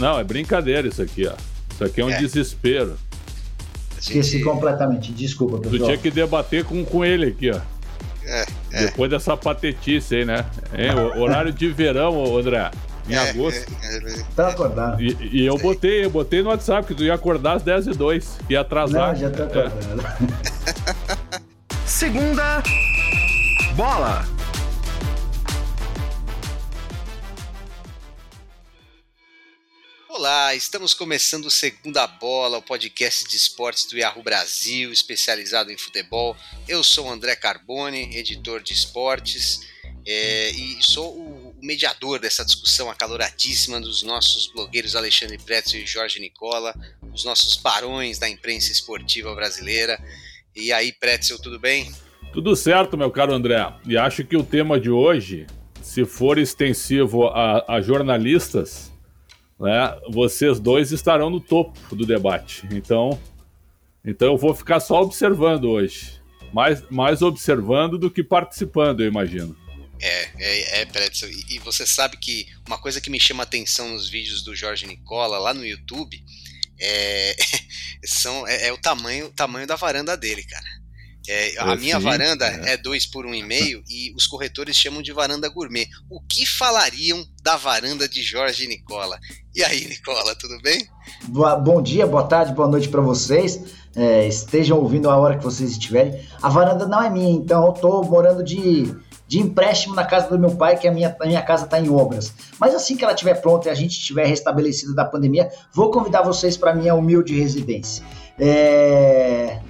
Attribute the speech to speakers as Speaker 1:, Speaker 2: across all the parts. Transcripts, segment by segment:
Speaker 1: Não, é brincadeira isso aqui, ó. Isso aqui é um é. desespero.
Speaker 2: Esqueci completamente, desculpa,
Speaker 1: pessoal. Tu tinha que debater com, com ele aqui, ó. É, é. Depois dessa patetice aí, né? Hein? Horário de verão, André. Em é, agosto.
Speaker 2: É, é, tá acordado.
Speaker 1: E, e, eu botei, eu botei no WhatsApp que tu ia acordar às 10 e 2 ia atrasar.
Speaker 2: Não, já tá acordado.
Speaker 3: Segunda bola.
Speaker 4: Olá, estamos começando o Segunda Bola, o podcast de esportes do Yahoo Brasil, especializado em futebol. Eu sou o André Carbone, editor de esportes, é, e sou o mediador dessa discussão acaloradíssima dos nossos blogueiros Alexandre Pretzel e Jorge Nicola, os nossos barões da imprensa esportiva brasileira. E aí, Pretzel, tudo bem?
Speaker 1: Tudo certo, meu caro André. E acho que o tema de hoje, se for extensivo a, a jornalistas, né, vocês dois estarão no topo do debate. Então, então eu vou ficar só observando hoje. Mais, mais observando do que participando, eu imagino.
Speaker 4: É, é, é. E, você sabe que uma coisa que me chama atenção nos vídeos do Jorge Nicola lá no YouTube é, são, é, é o tamanho, tamanho da varanda dele, cara. É, a minha varanda é. é dois por um e meio e os corretores chamam de varanda gourmet. O que falariam da varanda de Jorge Nicola? E aí, Nicola, tudo bem?
Speaker 2: Boa, bom dia, boa tarde, boa noite para vocês. É, estejam ouvindo a hora que vocês estiverem. A varanda não é minha, então eu tô morando de, de empréstimo na casa do meu pai, que a minha, a minha casa está em obras. Mas assim que ela estiver pronta e a gente estiver restabelecido da pandemia, vou convidar vocês para minha humilde residência. É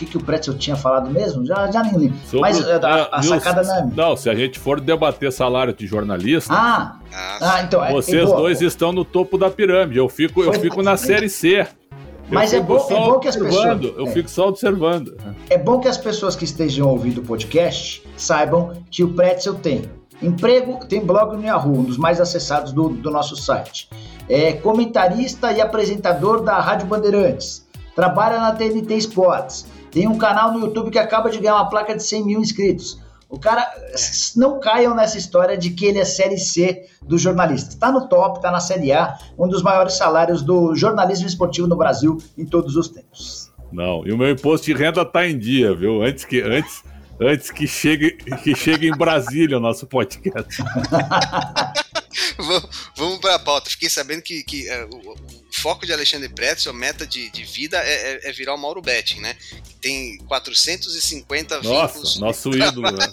Speaker 2: que, que o Pretzel tinha falado mesmo? Já, já nem lembro. Mas a, a, a sacada não é.
Speaker 1: Não, se a gente for debater salário de jornalista.
Speaker 2: Ah, ah então.
Speaker 1: É, vocês é, dois estão no topo da pirâmide. Eu fico, eu fico na série C.
Speaker 2: Mas é bom, é bom que as pessoas.
Speaker 1: Eu é. fico só observando.
Speaker 2: É bom que as pessoas que estejam ouvindo o podcast saibam que o Pretzel tem emprego, tem blog no Yahoo, um dos mais acessados do, do nosso site. É comentarista e apresentador da Rádio Bandeirantes. Trabalha na TNT Sports tem um canal no YouTube que acaba de ganhar uma placa de 100 mil inscritos. O cara, não caiam nessa história de que ele é série C do jornalista. Está no top, está na série A, um dos maiores salários do jornalismo esportivo no Brasil em todos os tempos.
Speaker 1: Não, e o meu imposto de renda está em dia, viu? Antes que antes, antes que chegue que chegue em Brasília o nosso podcast.
Speaker 4: vamos para a pauta. Fiquei sabendo que, que uh, o, o, foco de Alexandre Pretzel, meta de, de vida é, é, é, virar o Mauro Betting, né? Tem 450
Speaker 1: Nossa, vínculos. Nosso ídolo, né?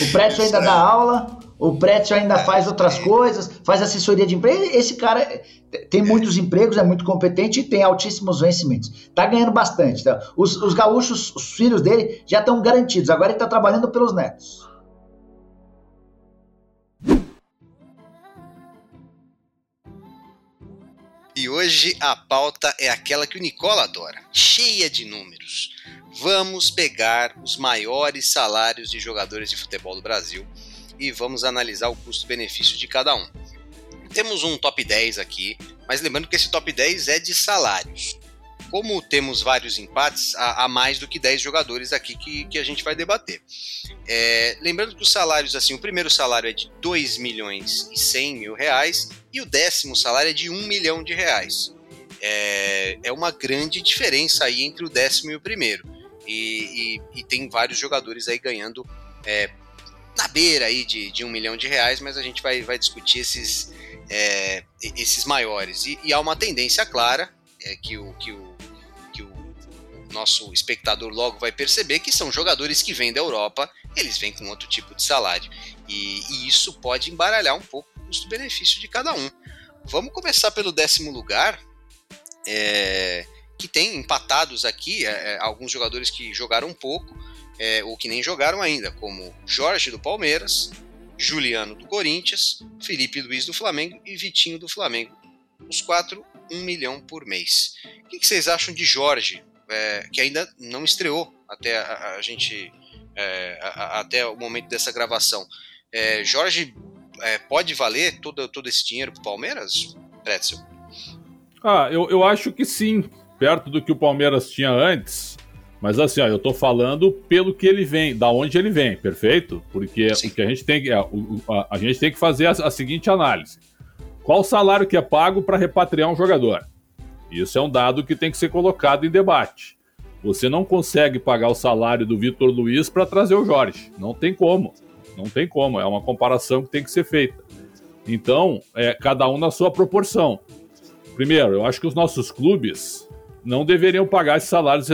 Speaker 2: O Pretzel ainda dá aula, o Pretzel ainda faz outras coisas, faz assessoria de emprego. Esse cara tem muitos empregos, é muito competente e tem altíssimos vencimentos. Tá ganhando bastante. Tá? Os, os gaúchos, os filhos dele já estão garantidos. Agora ele tá trabalhando pelos netos.
Speaker 4: Hoje a pauta é aquela que o Nicola adora, cheia de números. Vamos pegar os maiores salários de jogadores de futebol do Brasil e vamos analisar o custo-benefício de cada um. Temos um top 10 aqui, mas lembrando que esse top 10 é de salários. Como temos vários empates, há, há mais do que 10 jogadores aqui que, que a gente vai debater. É, lembrando que os salários, assim, o primeiro salário é de 2 milhões e 100 mil reais e o décimo salário é de 1 milhão de reais. É, é uma grande diferença aí entre o décimo e o primeiro. E, e, e tem vários jogadores aí ganhando é, na beira aí de, de um milhão de reais, mas a gente vai, vai discutir esses, é, esses maiores. E, e, há uma tendência clara é, que, o, que, o, nosso espectador logo vai perceber que são jogadores que vêm da Europa, eles vêm com outro tipo de salário. E, e isso pode embaralhar um pouco o custo-benefício de cada um. Vamos começar pelo décimo lugar, é, que tem empatados aqui é, é alguns jogadores que jogaram um pouco, é, ou que nem jogaram ainda, como Jorge do Palmeiras, Juliano do Corinthians, Felipe Luiz do Flamengo e Vitinho do Flamengo. Os quatro, um milhão por mês. O que, que vocês acham de Jorge, é, que ainda não estreou até a, a gente é, a, até o momento dessa gravação? É, Jorge é, pode valer todo, todo esse dinheiro para o Palmeiras, Pretzel?
Speaker 1: Ah, eu, eu acho que sim, perto do que o Palmeiras tinha antes. Mas assim, ó, eu tô falando pelo que ele vem, da onde ele vem, perfeito? Porque o que a gente tem que a, a, a gente tem que fazer a, a seguinte análise. Qual o salário que é pago para repatriar um jogador? Isso é um dado que tem que ser colocado em debate. Você não consegue pagar o salário do Vitor Luiz para trazer o Jorge. Não tem como. Não tem como. É uma comparação que tem que ser feita. Então, é cada um na sua proporção. Primeiro, eu acho que os nossos clubes não deveriam pagar esses salários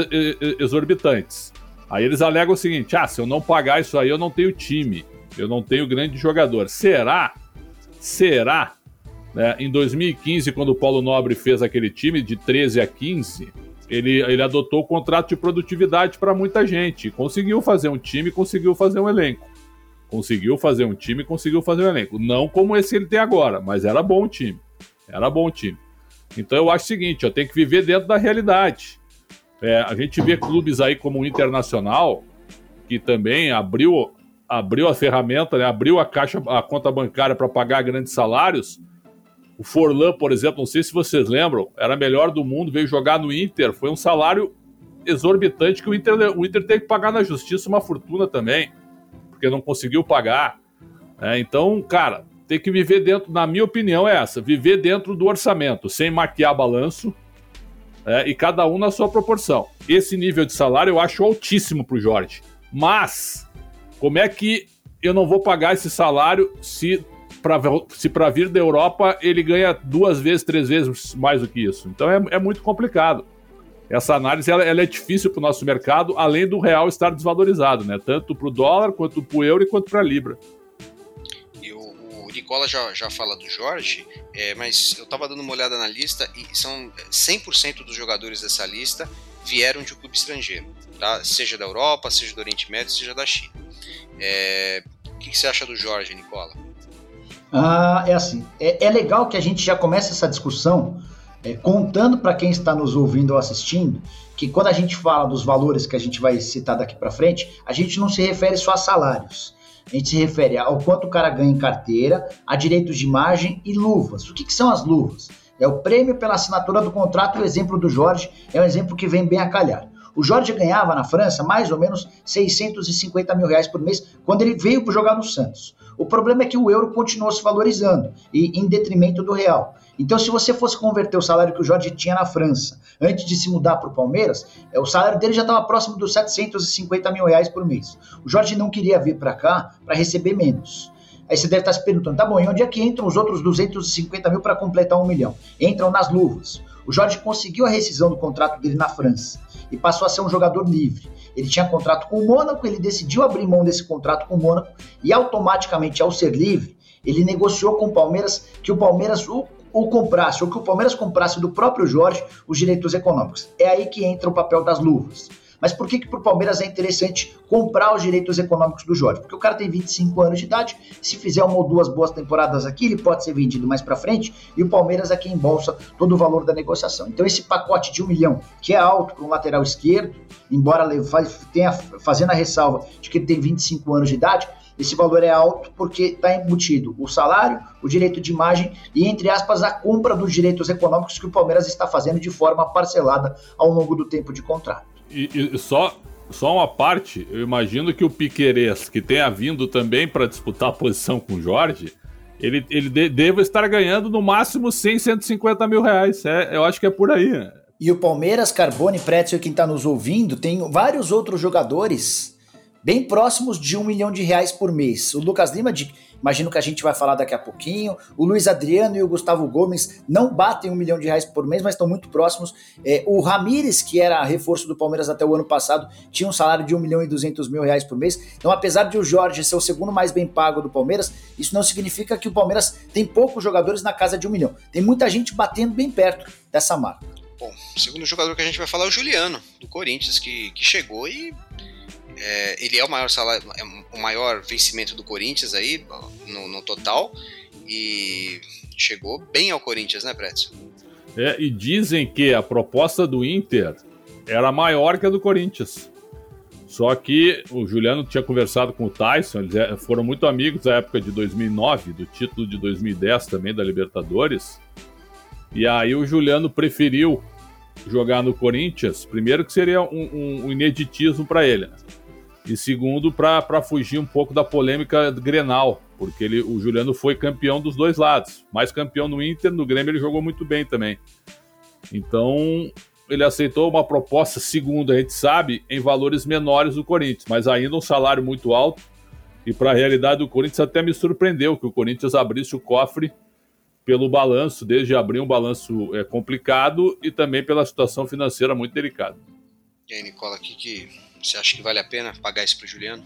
Speaker 1: exorbitantes. Aí eles alegam o seguinte: ah, se eu não pagar isso aí, eu não tenho time, eu não tenho grande jogador. Será? Será? Né? Em 2015, quando o Paulo Nobre fez aquele time de 13 a 15, ele, ele adotou o contrato de produtividade para muita gente. Conseguiu fazer um time, conseguiu fazer um elenco. Conseguiu fazer um time, conseguiu fazer um elenco. Não como esse que ele tem agora, mas era bom o time. Era bom o time. Então eu acho o seguinte, tem que viver dentro da realidade. É, a gente vê clubes aí como o Internacional, que também abriu, abriu a ferramenta, né, abriu a caixa, a conta bancária para pagar grandes salários. O Forlan, por exemplo, não sei se vocês lembram, era melhor do mundo, veio jogar no Inter, foi um salário exorbitante que o Inter, o Inter teve que pagar na justiça uma fortuna também, porque não conseguiu pagar. É, então, cara, tem que viver dentro, na minha opinião, é essa: viver dentro do orçamento, sem maquiar balanço, é, e cada um na sua proporção. Esse nível de salário eu acho altíssimo para o Jorge. Mas, como é que eu não vou pagar esse salário se para se vir da Europa ele ganha duas vezes, três vezes mais do que isso? Então é, é muito complicado. Essa análise ela, ela é difícil para o nosso mercado, além do real estar desvalorizado, né? Tanto para o dólar, quanto para o euro e quanto para a libra.
Speaker 4: Nicola já, já fala do Jorge, é, mas eu estava dando uma olhada na lista e são 100% dos jogadores dessa lista vieram de um clube estrangeiro, tá? seja da Europa, seja do Oriente Médio, seja da China. É, o que, que, você acha do Jorge, Nicola?
Speaker 2: Ah, é assim, é, é legal que a gente já comece essa discussão é, contando para quem está nos ouvindo ou assistindo que quando a gente fala dos valores que a gente vai citar daqui para frente, a gente não se refere só a salários a gente se refere ao quanto o cara ganha em carteira, a direitos de imagem e luvas. O que, que são as luvas? É o prêmio pela assinatura do contrato, o exemplo do Jorge é um exemplo que vem bem a calhar. O Jorge ganhava na França mais ou menos 650 mil reais por mês quando ele veio para jogar no Santos. O problema é que o euro continuou se valorizando e em detrimento do real. Então, se você fosse converter o salário que o Jorge tinha na França antes de se mudar para o Palmeiras, é, o salário dele já estava próximo dos 750 mil reais por mês. O Jorge não queria vir para cá para receber menos. Aí você deve estar se perguntando, tá bom, e onde é que entram os outros 250 mil para completar um milhão? Entram nas luvas. O Jorge conseguiu a rescisão do contrato dele na França e passou a ser um jogador livre. Ele tinha contrato com o Mônaco, ele decidiu abrir mão desse contrato com o Mônaco e automaticamente, ao ser livre, ele negociou com o Palmeiras que o Palmeiras o, o comprasse, ou que o Palmeiras comprasse do próprio Jorge os direitos econômicos. É aí que entra o papel das luvas. Mas por que, que para o Palmeiras é interessante comprar os direitos econômicos do Jorge? Porque o cara tem 25 anos de idade, se fizer uma ou duas boas temporadas aqui, ele pode ser vendido mais para frente e o Palmeiras aqui embolsa todo o valor da negociação. Então esse pacote de um milhão, que é alto para um lateral esquerdo, embora tenha fazendo a ressalva de que ele tem 25 anos de idade, esse valor é alto porque está embutido o salário, o direito de imagem e, entre aspas, a compra dos direitos econômicos que o Palmeiras está fazendo de forma parcelada ao longo do tempo de contrato.
Speaker 1: E, e só, só uma parte, eu imagino que o Piquerez, que tenha vindo também para disputar a posição com o Jorge, ele, ele de, deva estar ganhando no máximo 100, 150 mil reais. É, eu acho que é por aí.
Speaker 2: E o Palmeiras, Carbone, Pretzel, quem está nos ouvindo, tem vários outros jogadores bem próximos de um milhão de reais por mês. O Lucas Lima, de, imagino que a gente vai falar daqui a pouquinho. O Luiz Adriano e o Gustavo Gomes não batem um milhão de reais por mês, mas estão muito próximos. É, o Ramires, que era reforço do Palmeiras até o ano passado, tinha um salário de um milhão e duzentos mil reais por mês. Então, apesar de o Jorge ser o segundo mais bem pago do Palmeiras, isso não significa que o Palmeiras tem poucos jogadores na casa de um milhão. Tem muita gente batendo bem perto dessa marca.
Speaker 4: Bom, o segundo jogador que a gente vai falar é o Juliano, do Corinthians, que, que chegou e é, ele é o maior salário, é o maior vencimento do Corinthians aí, no, no total. E chegou bem ao Corinthians, né, Pretzel?
Speaker 1: É, e dizem que a proposta do Inter era maior que a do Corinthians. Só que o Juliano tinha conversado com o Tyson, eles é, foram muito amigos na época de 2009, do título de 2010 também da Libertadores. E aí o Juliano preferiu jogar no Corinthians, primeiro que seria um, um, um ineditismo para ele, né? E segundo, para fugir um pouco da polêmica Grenal, porque ele, o Juliano foi campeão dos dois lados, mais campeão no Inter, no Grêmio ele jogou muito bem também. Então, ele aceitou uma proposta, segundo a gente sabe, em valores menores do Corinthians, mas ainda um salário muito alto. E para a realidade do Corinthians até me surpreendeu que o Corinthians abrisse o cofre pelo balanço, desde abrir um balanço é, complicado e também pela situação financeira muito delicada.
Speaker 4: E aí, Nicola, o que, que você acha que vale a pena pagar isso para o Juliano?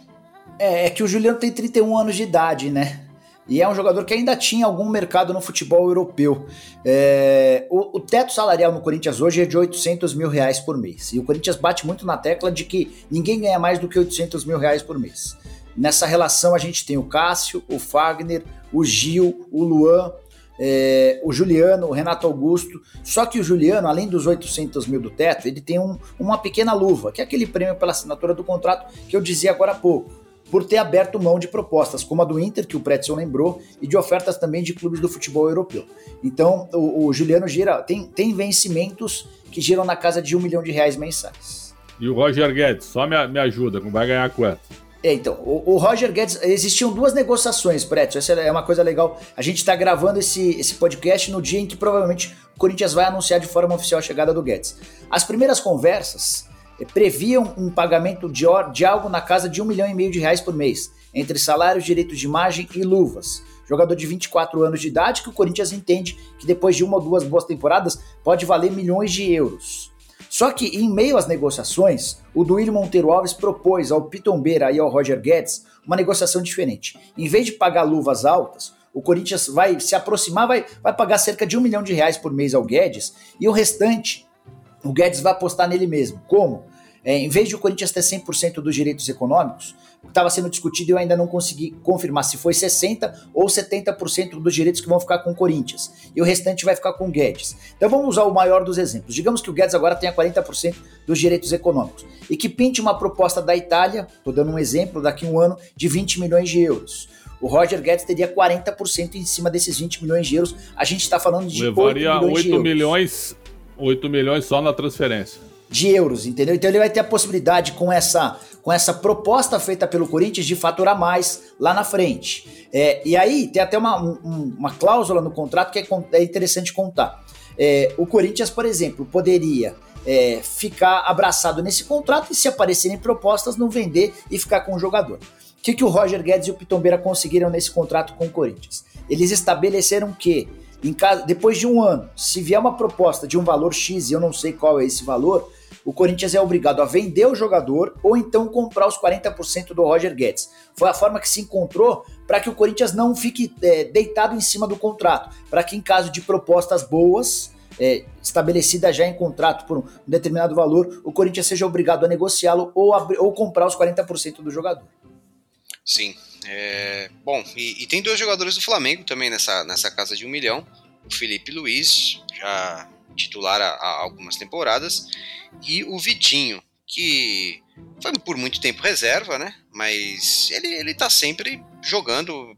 Speaker 2: É, é que o Juliano tem 31 anos de idade, né? E é um jogador que ainda tinha algum mercado no futebol europeu. É, o, o, teto salarial no Corinthians hoje é de 800 mil reais por mês. E o Corinthians bate muito na tecla de que ninguém ganha mais do que 800 mil reais por mês. Nessa relação a gente tem o Cássio, o Fagner, o Gil, o Luan, é, o Juliano, o Renato Augusto. Só que o Juliano, além dos 800 mil do teto, ele tem um, uma pequena luva, que é aquele prêmio pela assinatura do contrato que eu dizia agora há pouco por ter aberto mão de propostas, como a do Inter, que o Pretzel lembrou, e de ofertas também de clubes do futebol europeu. Então, o, o Juliano gira, tem, tem vencimentos que giram na casa de um milhão de reais mensais.
Speaker 1: E o Roger Guedes, só me, me ajuda, vai ganhar quanto?
Speaker 2: É, então, o, o, Roger Guedes, existiam duas negociações, Pretzel, essa é uma coisa legal. A gente está gravando esse, esse podcast no dia em que provavelmente o Corinthians vai anunciar de forma oficial a chegada do Guedes. As primeiras conversas previam um pagamento de, de algo na casa de um milhão e meio de reais por mês, entre salários, direitos de imagem e luvas. Jogador de 24 anos de idade que o Corinthians entende que depois de uma ou duas boas temporadas pode valer milhões de euros. Só que em meio às negociações, o Duílio Monteiro Alves propôs ao Pitombeira e ao Roger Guedes uma negociação diferente. Em vez de pagar luvas altas, o Corinthians vai se aproximar, vai, vai pagar cerca de um milhão de reais por mês ao Guedes e o restante o Guedes vai apostar nele mesmo. Como? É, em vez de o Corinthians ter 100% dos direitos econômicos, estava sendo discutido e eu ainda não consegui confirmar se foi 60% ou 70% dos direitos que vão ficar com o Corinthians. E o restante vai ficar com o Guedes. Então vamos usar o maior dos exemplos. Digamos que o Guedes agora tenha 40% dos direitos econômicos. E que pinte uma proposta da Itália, estou dando um exemplo, daqui a um ano, de 20 milhões de euros. O Roger Guedes teria 40% em cima desses 20 milhões de euros. A gente está falando de
Speaker 1: Levaria
Speaker 2: 8 milhões
Speaker 1: 8
Speaker 2: de euros.
Speaker 1: milhões 8 milhões só na transferência.
Speaker 2: De euros, entendeu? Então ele vai ter a possibilidade com essa, com essa proposta feita pelo Corinthians de faturar mais lá na frente. É, e aí tem até uma, um, uma cláusula no contrato que é, é interessante contar. É, o Corinthians, por exemplo, poderia é, ficar abraçado nesse contrato e se aparecerem propostas não vender e ficar com o jogador. O que, que o Roger Guedes e o Pitombeira conseguiram nesse contrato com o Corinthians? Eles estabeleceram que Caso, depois de um ano, se vier uma proposta de um valor X e eu não sei qual é esse valor, o Corinthians é obrigado a vender o jogador ou então comprar os 40% do Roger Guedes. Foi a forma que se encontrou para que o Corinthians não fique é, deitado em cima do contrato, para que em caso de propostas boas, é, estabelecida já em contrato por um determinado valor, o Corinthians seja obrigado a negociá-lo ou, ou comprar os 40% do jogador.
Speaker 4: Sim, é, bom, e, e, tem dois jogadores do Flamengo também nessa, nessa casa de um milhão. O Felipe Luiz, já titular há, há algumas temporadas, e o Vitinho, que foi por muito tempo reserva, né? Mas ele, ele tá sempre jogando.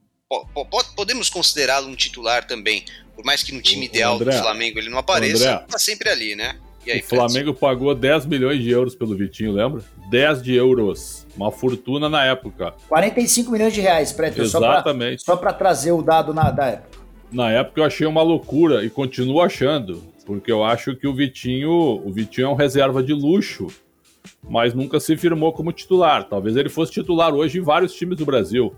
Speaker 4: Podemos considerá-lo um titular também, por mais que no time o ideal André, do Flamengo ele não apareça, André, tá sempre ali, né?
Speaker 1: Aí, o Flamengo pagou 10 milhões de euros pelo Vitinho, lembra? 10 de euros. Uma fortuna na época.
Speaker 2: 45 milhões de reais, Preto.
Speaker 1: Exatamente.
Speaker 2: Só para trazer o dado na, da época.
Speaker 1: Na época eu achei uma loucura e continuo achando. Porque eu acho que o Vitinho, o Vitinho é um reserva de luxo, mas nunca se firmou como titular. Talvez ele fosse titular hoje em vários times do Brasil.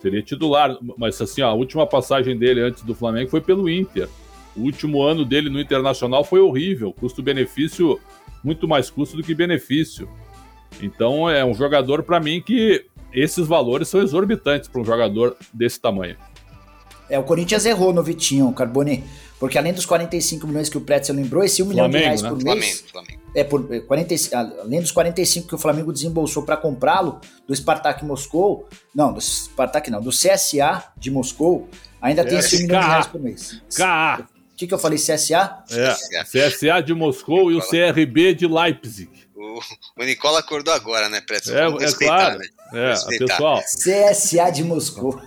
Speaker 1: Seria titular, mas assim, a última passagem dele antes do Flamengo foi pelo Inter. O último ano dele no Internacional foi horrível, custo-benefício muito mais custo do que benefício. Então é um jogador para mim que esses valores são exorbitantes para um jogador desse tamanho.
Speaker 2: É, o Corinthians errou no Vitinho, Carboni, porque além dos 45 milhões que o Pretzel lembrou, esse 1 milhão de reais né? por mês. Flamengo, Flamengo. É, por 40, é, além dos 45 que o Flamengo desembolsou para comprá-lo, do Spartak Moscou, não, do Spartak não, do CSA de Moscou, ainda tem esse 1 milhão de reais por mês.
Speaker 1: K
Speaker 2: que, que eu falei? CSA?
Speaker 1: É, CSA de Moscou e o CRB de Leipzig.
Speaker 4: O, o Nicola acordou agora, né, Preto?
Speaker 1: É, é claro. Né? É, pessoal.
Speaker 2: CSA de Moscou.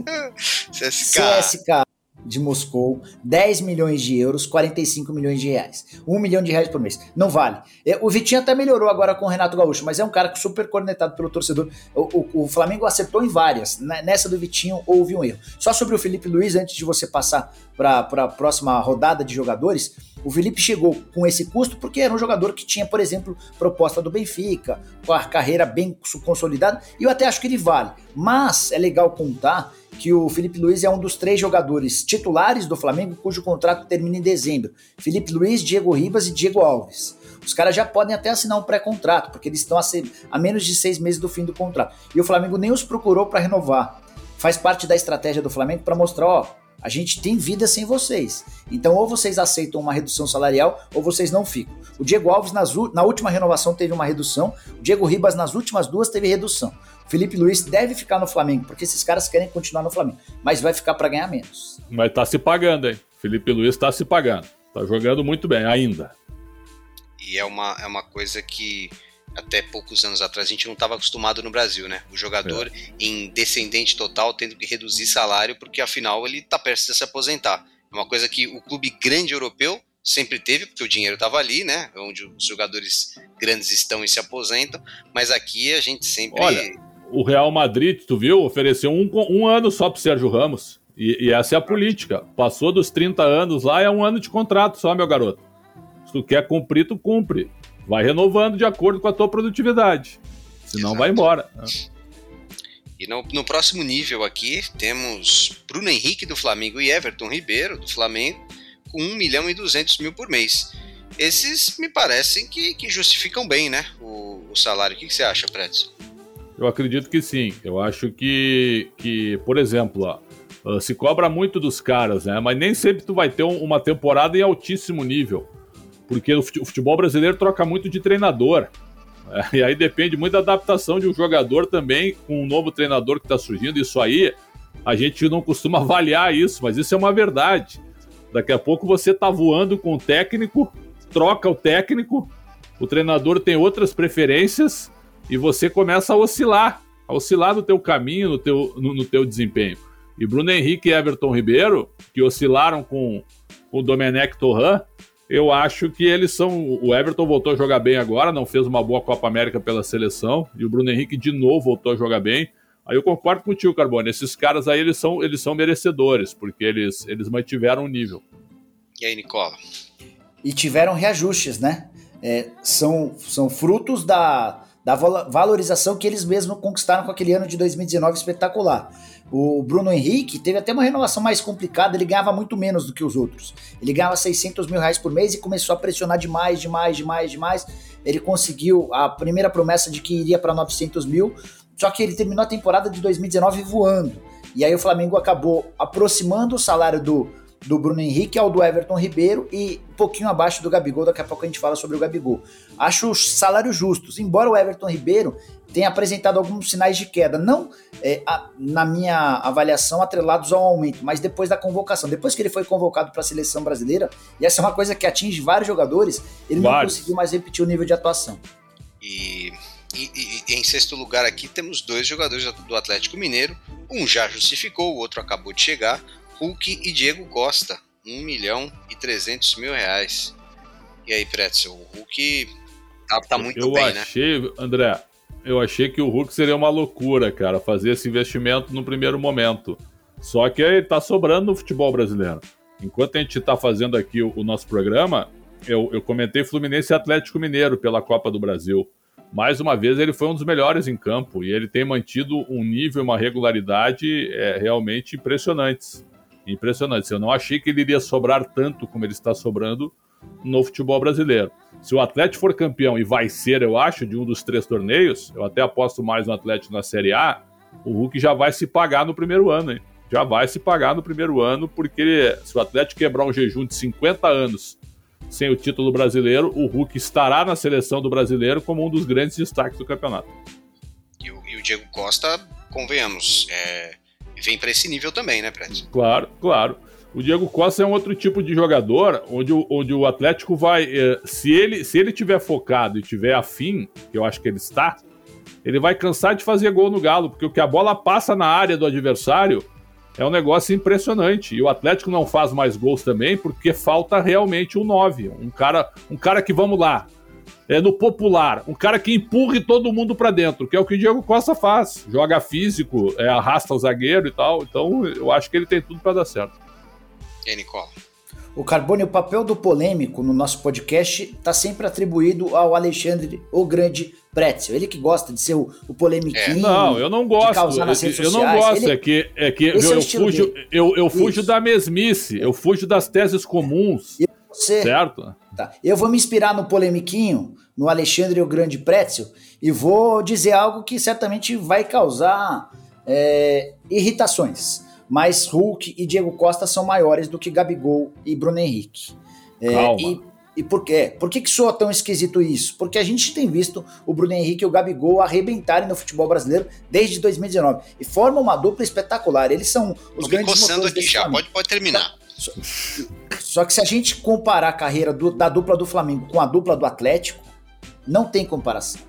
Speaker 4: CSK. CSK.
Speaker 2: De Moscou, 10 milhões de euros, 45 milhões de reais. 1 milhão de reais por mês. Não vale. É, o Vitinho até melhorou agora com o Renato Gaúcho, mas é um cara super cornetado pelo torcedor. O, o, o Flamengo acertou em várias. Nessa do Vitinho houve um erro. Só sobre o Felipe Luiz, antes de você passar para a próxima rodada de jogadores, o Felipe chegou com esse custo porque era um jogador que tinha, por exemplo, proposta do Benfica, com a carreira bem consolidada, e eu até acho que ele vale. Mas é legal contar que o Felipe Luiz é um dos três jogadores titulares do Flamengo cujo contrato termina em dezembro. Felipe Luiz, Diego Ribas e Diego Alves. Os caras já podem até assinar um pré-contrato, porque eles estão a, ser, a menos de seis meses do fim do contrato. E o Flamengo nem os procurou para renovar. Faz parte da estratégia do Flamengo para mostrar, ó, a gente tem vida sem vocês. Então, ou vocês aceitam uma redução salarial, ou vocês não ficam. O Diego Alves, nas, na última renovação, teve uma redução. O Diego Ribas, nas últimas duas, teve redução. O Felipe Luiz deve ficar no Flamengo, porque esses caras querem continuar no Flamengo. Mas vai ficar para ganhar menos.
Speaker 1: Mas tá se pagando, hein? Felipe Luiz tá se pagando. Tá jogando muito bem, ainda.
Speaker 4: E é uma, é uma coisa que até poucos anos atrás a gente não estava acostumado no Brasil, né? O jogador é. em descendente total tendo que reduzir salário porque afinal ele está perto de se aposentar. É uma coisa que o clube grande europeu sempre teve, porque o dinheiro estava ali, né? Onde os jogadores grandes estão e se aposentam, mas aqui a gente sempre.
Speaker 1: Olha, o Real Madrid, tu viu, ofereceu um, um ano só para Sérgio Ramos. E, e, essa é a política. Passou dos 30 anos lá, é um ano de contrato só, meu garoto. Se tu quer cumprir, tu cumpre. Vai renovando de acordo com a tua produtividade. Senão Exato. vai embora. Né?
Speaker 4: E no, no, próximo nível aqui temos Bruno Henrique do Flamengo e Everton Ribeiro do Flamengo com 1 milhão e 200 mil por mês. Esses me parecem que, que justificam bem né, o, o salário. O que, que você acha, Predson?
Speaker 1: Eu acredito que sim. Eu acho que, que por exemplo, ó, se cobra muito dos caras, né? Mas nem sempre tu vai ter uma temporada em altíssimo nível porque o futebol brasileiro troca muito de treinador. É, e aí depende muito da adaptação de um jogador também com um novo treinador que está surgindo. Isso aí, a gente não costuma avaliar isso, mas isso é uma verdade. Daqui a pouco você está voando com o técnico, troca o técnico, o treinador tem outras preferências e você começa a oscilar, a oscilar no teu caminho, no teu, no, no teu desempenho. E Bruno Henrique e Everton Ribeiro, que oscilaram com, com o Domenech Torran, eu acho que eles são. O Everton voltou a jogar bem agora, não fez uma boa Copa América pela seleção. E o Bruno Henrique de novo voltou a jogar bem. Aí eu concordo com o tio Carbone. Esses caras aí eles são, eles são merecedores, porque eles, eles mantiveram o nível.
Speaker 4: E aí, Nicola?
Speaker 2: E tiveram reajustes, né? É, são, são frutos da, da valorização que eles mesmos conquistaram com aquele ano de 2019 espetacular. O Bruno Henrique teve até uma renovação mais complicada, ele ganhava muito menos do que os outros. Ele ganhava 600 mil reais por mês e começou a pressionar demais, demais, demais, demais. Ele conseguiu a primeira promessa de que iria para 900 mil, só que ele terminou a temporada de 2019 voando. E aí o Flamengo acabou aproximando o salário do do Bruno Henrique ao do Everton Ribeiro e um pouquinho abaixo do Gabigol. Daqui a pouco a gente fala sobre o Gabigol. Acho os salários justos, embora o Everton Ribeiro tenha apresentado alguns sinais de queda, não é, a, na minha avaliação atrelados ao aumento, mas depois da convocação. Depois que ele foi convocado para a seleção brasileira, e essa é uma coisa que atinge vários jogadores, ele vários. não conseguiu mais repetir o nível de atuação.
Speaker 4: E e, e, em sexto lugar aqui temos dois jogadores do Atlético Mineiro. Um já justificou, o outro acabou de chegar. Hulk e Diego Costa, 1 milhão e 300 mil reais. E aí, Pretzel, o Hulk tá, tá muito
Speaker 1: eu
Speaker 4: bem,
Speaker 1: né? achei, né? André, eu achei que o Hulk seria uma loucura, cara, fazer esse investimento no primeiro momento. Só que ele tá sobrando no futebol brasileiro. Enquanto a gente tá fazendo aqui o, o nosso programa, eu, eu comentei Fluminense e Atlético Mineiro pela Copa do Brasil mais uma vez ele foi um dos melhores em campo e ele tem mantido um nível, uma regularidade é, realmente impressionantes impressionante. Eu não achei que ele iria sobrar tanto como ele está sobrando no futebol brasileiro. Se o Atlético for campeão, e vai ser, eu acho, de um dos três torneios, eu até aposto mais no Atlético na Série A, o Hulk já vai se pagar no primeiro ano, hein? Já vai se pagar no primeiro ano, porque se o Atlético quebrar um jejum de 50 anos sem o título brasileiro, o Hulk estará na seleção do brasileiro como um dos grandes destaques do campeonato.
Speaker 4: E o, e o Diego Costa, convenhamos, é vem para esse nível também, né, Fred?
Speaker 1: Claro, claro. O Diego Costa é um outro tipo de jogador onde o, onde o Atlético vai. Eh, se ele se ele tiver focado e tiver afim, que eu acho que ele está, ele vai cansar de fazer gol no Galo, porque o que a bola passa na área do adversário, é um negócio impressionante. E o Atlético não faz mais gols também porque falta realmente um 9. Um cara, um cara que, vamos lá, é no popular, um cara que empurre todo mundo para dentro, que é o que o Diego Costa faz. Joga físico, é, arrasta o zagueiro e tal. Então eu acho que ele tem tudo para dar certo.
Speaker 4: E aí, Nicola?
Speaker 2: O Carbone, o papel do polêmico no nosso podcast está sempre atribuído ao Alexandre, o grande Pretzel. Ele que gosta de ser o, o polemiquinho. É.
Speaker 1: Não, eu não gosto.
Speaker 2: causar nas
Speaker 1: eu,
Speaker 2: redes
Speaker 1: eu não
Speaker 2: sociais.
Speaker 1: gosto.
Speaker 2: Ele-
Speaker 1: É que, é que eu,
Speaker 2: é
Speaker 1: eu
Speaker 2: estilo
Speaker 1: fujo,
Speaker 2: dele.
Speaker 1: eu, eu fujo da mesmice, eu fujo das teses comuns,
Speaker 2: Você,
Speaker 1: certo?
Speaker 2: Tá. Eu vou me inspirar no polemiquinho, no Alexandre o Grande Pretzel, e vou dizer algo que certamente vai causar é, irritações. Mas Hulk e Diego Costa são maiores do que Gabigol e Bruno Henrique. É,
Speaker 1: Calma.
Speaker 2: E, e por quê? Por que, que soa tão esquisito isso? Porque a gente tem visto o Bruno Henrique e o Gabigol arrebentarem no futebol brasileiro desde 2019. E formam uma dupla espetacular. Eles são os
Speaker 4: Tô me
Speaker 2: grandes
Speaker 4: coçando
Speaker 2: motores
Speaker 4: aqui já,
Speaker 2: Flamengo.
Speaker 4: pode, pode terminar.
Speaker 2: Só que se a gente comparar a carreira do- da dupla do Flamengo com a dupla do Atlético, não tem comparação.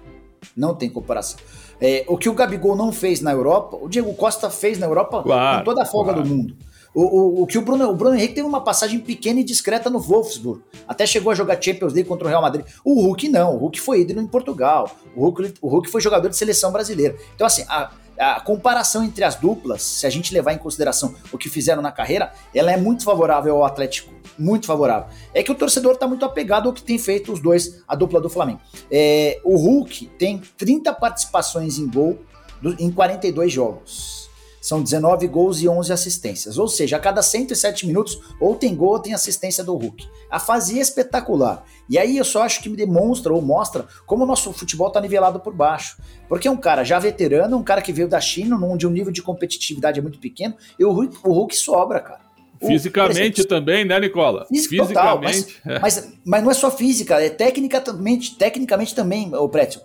Speaker 2: Não tem comparação. É, o que o Gabigol não fez na Europa, o Diego Costa fez na Europa
Speaker 1: Claro,
Speaker 2: com toda a folga
Speaker 1: claro.
Speaker 2: do mundo. O, o, o que o Bruno, o Bruno Henrique teve uma passagem pequena e discreta no Wolfsburg. Até chegou a jogar Champions League contra o Real Madrid. O Hulk não. O Hulk foi ídolo em Portugal. O Hulk, o Hulk foi jogador de seleção brasileira. Então, assim, a, a comparação entre as duplas, se a gente levar em consideração o que fizeram na carreira, ela é muito favorável ao Atlético. Muito favorável. É que o torcedor está muito apegado ao que tem feito os dois, a dupla do Flamengo. É, o Hulk tem 30 participações em gol do- em 42 jogos. São 19 gols e 11 assistências. Ou seja, a cada 107 minutos, ou tem gol ou tem assistência do Hulk. A fase é espetacular. E aí eu só acho que me demonstra ou mostra como o nosso futebol está nivelado por baixo. Porque é um cara já veterano, um cara que veio da China, num, de um nível de competitividade muito pequeno, e o Hulk, o Hulk sobra, cara. O-
Speaker 1: Fisicamente
Speaker 2: por
Speaker 1: também, né, Nicola?
Speaker 2: Físico total, mas,
Speaker 1: Fisicamente. é.
Speaker 2: mas, mas não é só física, é tecnicamente, tecnicamente também, o Prétio.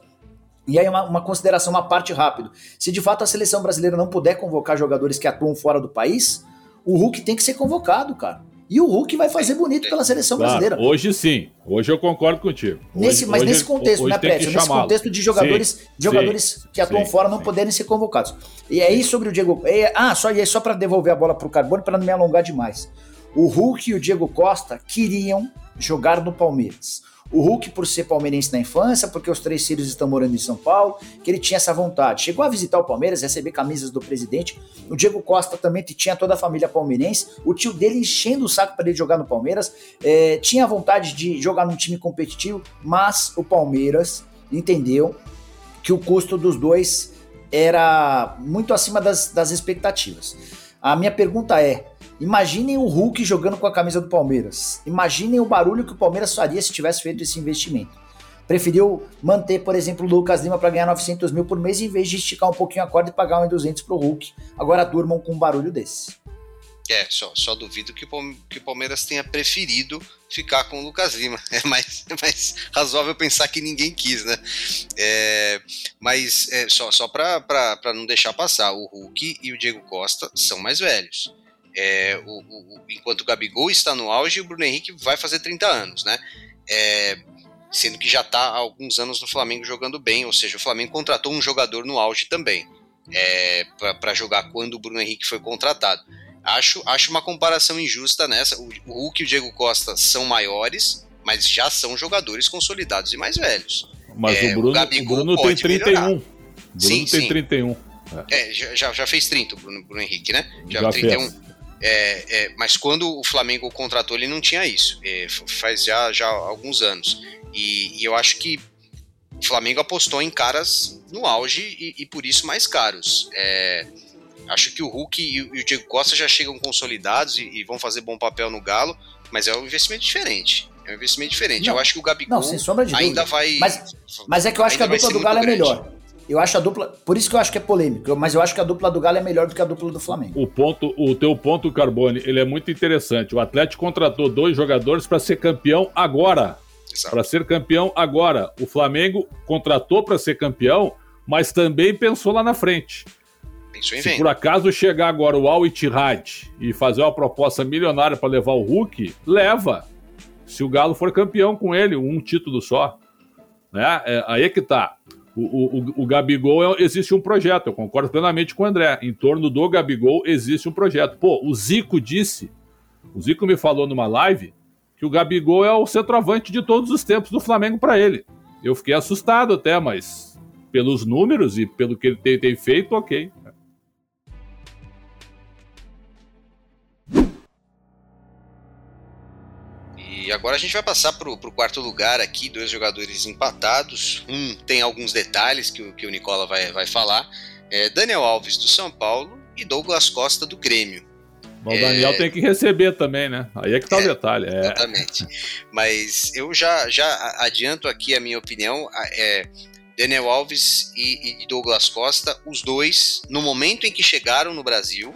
Speaker 2: E aí, uma, uma consideração, uma parte rápido. Se de fato a seleção brasileira não puder convocar jogadores que atuam fora do país, o Hulk tem que ser convocado, cara. E o Hulk vai fazer bonito pela seleção
Speaker 1: Claro,
Speaker 2: brasileira.
Speaker 1: hoje sim. Hoje eu concordo contigo.
Speaker 2: Nesse,
Speaker 1: Hoje-
Speaker 2: mas
Speaker 1: hoje-
Speaker 2: nesse contexto, né, Prétio? Nesse contexto de jogadores,
Speaker 1: Sim,
Speaker 2: de jogadores que atuam
Speaker 1: sim,
Speaker 2: fora não
Speaker 1: sim.
Speaker 2: poderem ser convocados. E aí, sobre o Diego. é, ah, só, e aí, só para devolver a bola pro Carbone, para não me alongar demais. O Hulk e o Diego Costa queriam jogar no Palmeiras. O Hulk, por ser palmeirense na infância, porque os três filhos estão morando em São Paulo, que ele tinha essa vontade. Chegou a visitar o Palmeiras, receber camisas do presidente. O Diego Costa também tinha toda a família palmeirense. O tio dele enchendo o saco para ele jogar no Palmeiras. É, tinha vontade de jogar num time competitivo, mas o Palmeiras entendeu que o custo dos dois era muito acima das, das expectativas. A minha pergunta é: imaginem o Hulk jogando com a camisa do Palmeiras. Imaginem o barulho que o Palmeiras faria se tivesse feito esse investimento. Preferiu manter, por exemplo, o Lucas Lima para ganhar 900 mil por mês em vez de esticar um pouquinho a corda e pagar 1.200 pro Hulk. Agora durmam com um barulho desse.
Speaker 4: É, só, só duvido que o, que o Palmeiras tenha preferido ficar com o Lucas Lima. É mais, é mais razoável pensar que ninguém quis, né? É, mas é, só, só para não deixar passar, o Hulk e o Diego Costa são mais velhos. É, o, o- o- enquanto o Gabigol está no auge, o Bruno Henrique vai fazer 30 anos, né? É, sendo que já está há alguns anos no Flamengo jogando bem, ou seja, o Flamengo contratou um jogador no auge também, é, para jogar quando o Bruno Henrique foi contratado. Acho, acho uma comparação injusta nessa. O, o Hulk e o Diego Costa são maiores, mas já são jogadores consolidados e mais velhos.
Speaker 1: Mas
Speaker 4: É,
Speaker 1: o
Speaker 4: o
Speaker 1: Bruno, o
Speaker 4: Gabigol
Speaker 1: Bruno tem
Speaker 4: pode
Speaker 1: 31.
Speaker 4: melhorar.
Speaker 1: Bruno
Speaker 4: Sim,
Speaker 1: tem
Speaker 4: sim.
Speaker 1: 31.
Speaker 4: É, já, já- já fez 30 o Bruno, Bruno Henrique, né?
Speaker 1: Já, fez.
Speaker 4: É, é, mas quando o Flamengo contratou, ele não tinha isso. É, faz já, já alguns anos. E, e eu acho que o Flamengo apostou em caras no auge e, e por isso mais caros. É, acho que o Hulk e, o- e o Diego Costa já chegam consolidados e, vão fazer bom papel no Galo, mas é um investimento diferente. É um investimento diferente.
Speaker 2: Não,
Speaker 4: eu acho que o Gabigol
Speaker 2: Não, sem sombra de
Speaker 4: ainda vai.
Speaker 2: Mas, mas é que eu acho que a dupla do Galo é melhor. Eu acho a dupla. Por isso que eu acho que é polêmico. Mas eu acho que a dupla do Galo é melhor do que a dupla do Flamengo.
Speaker 1: O ponto, o teu ponto, Carbone, ele é muito interessante. O Atlético contratou dois jogadores para ser campeão agora.
Speaker 4: Exato.
Speaker 1: Para ser campeão agora. O Flamengo contratou para ser campeão, mas também pensou lá na frente.
Speaker 4: Pensou em
Speaker 1: Se
Speaker 4: venda.
Speaker 1: por acaso chegar agora o Al Ittihad e fazer uma proposta milionária para levar o Hulk, leva. Se o Galo for campeão com ele, um título só. Né? É, aí é que tá. O, o, o Gabigol é, existe um projeto, eu concordo plenamente com o André. Em torno do Gabigol existe um projeto. Pô, o Zico disse, o Zico me falou numa live que o Gabigol é o centroavante de todos os tempos do Flamengo para ele. Eu fiquei assustado até, mas pelos números e pelo que ele tem, tem feito, ok.
Speaker 4: Agora a gente vai passar para o quarto lugar aqui, dois jogadores empatados. Um tem alguns detalhes que, que o Nicola vai, vai falar. É Daniel Alves do São Paulo e Douglas Costa do Grêmio.
Speaker 1: Mas o Daniel é... tem que receber também, né? Aí é que tá é, o detalhe. É.
Speaker 4: Exatamente. Mas eu já, já adianto aqui a minha opinião. É, Daniel Alves e, e Douglas Costa, os dois, no momento em que chegaram no Brasil,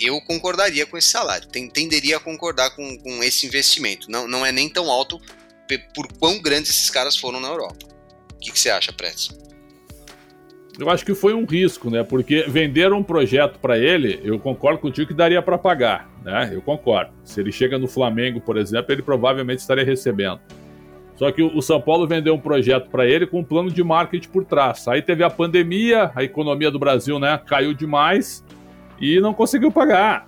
Speaker 4: eu concordaria com esse salário, tenderia a concordar com, com esse investimento. Não, não é nem tão alto por quão grandes esses caras foram na Europa. O que, que você acha, Pretz?
Speaker 1: Eu acho que foi um risco, né? Porque venderam um projeto para ele, eu concordo contigo que daria para pagar, né? Eu concordo. Se ele chega no Flamengo, por exemplo, ele provavelmente estaria recebendo. Só que o São Paulo vendeu um projeto para ele com um plano de marketing por trás. Aí teve a pandemia, a economia do Brasil, né, caiu demais e não conseguiu pagar.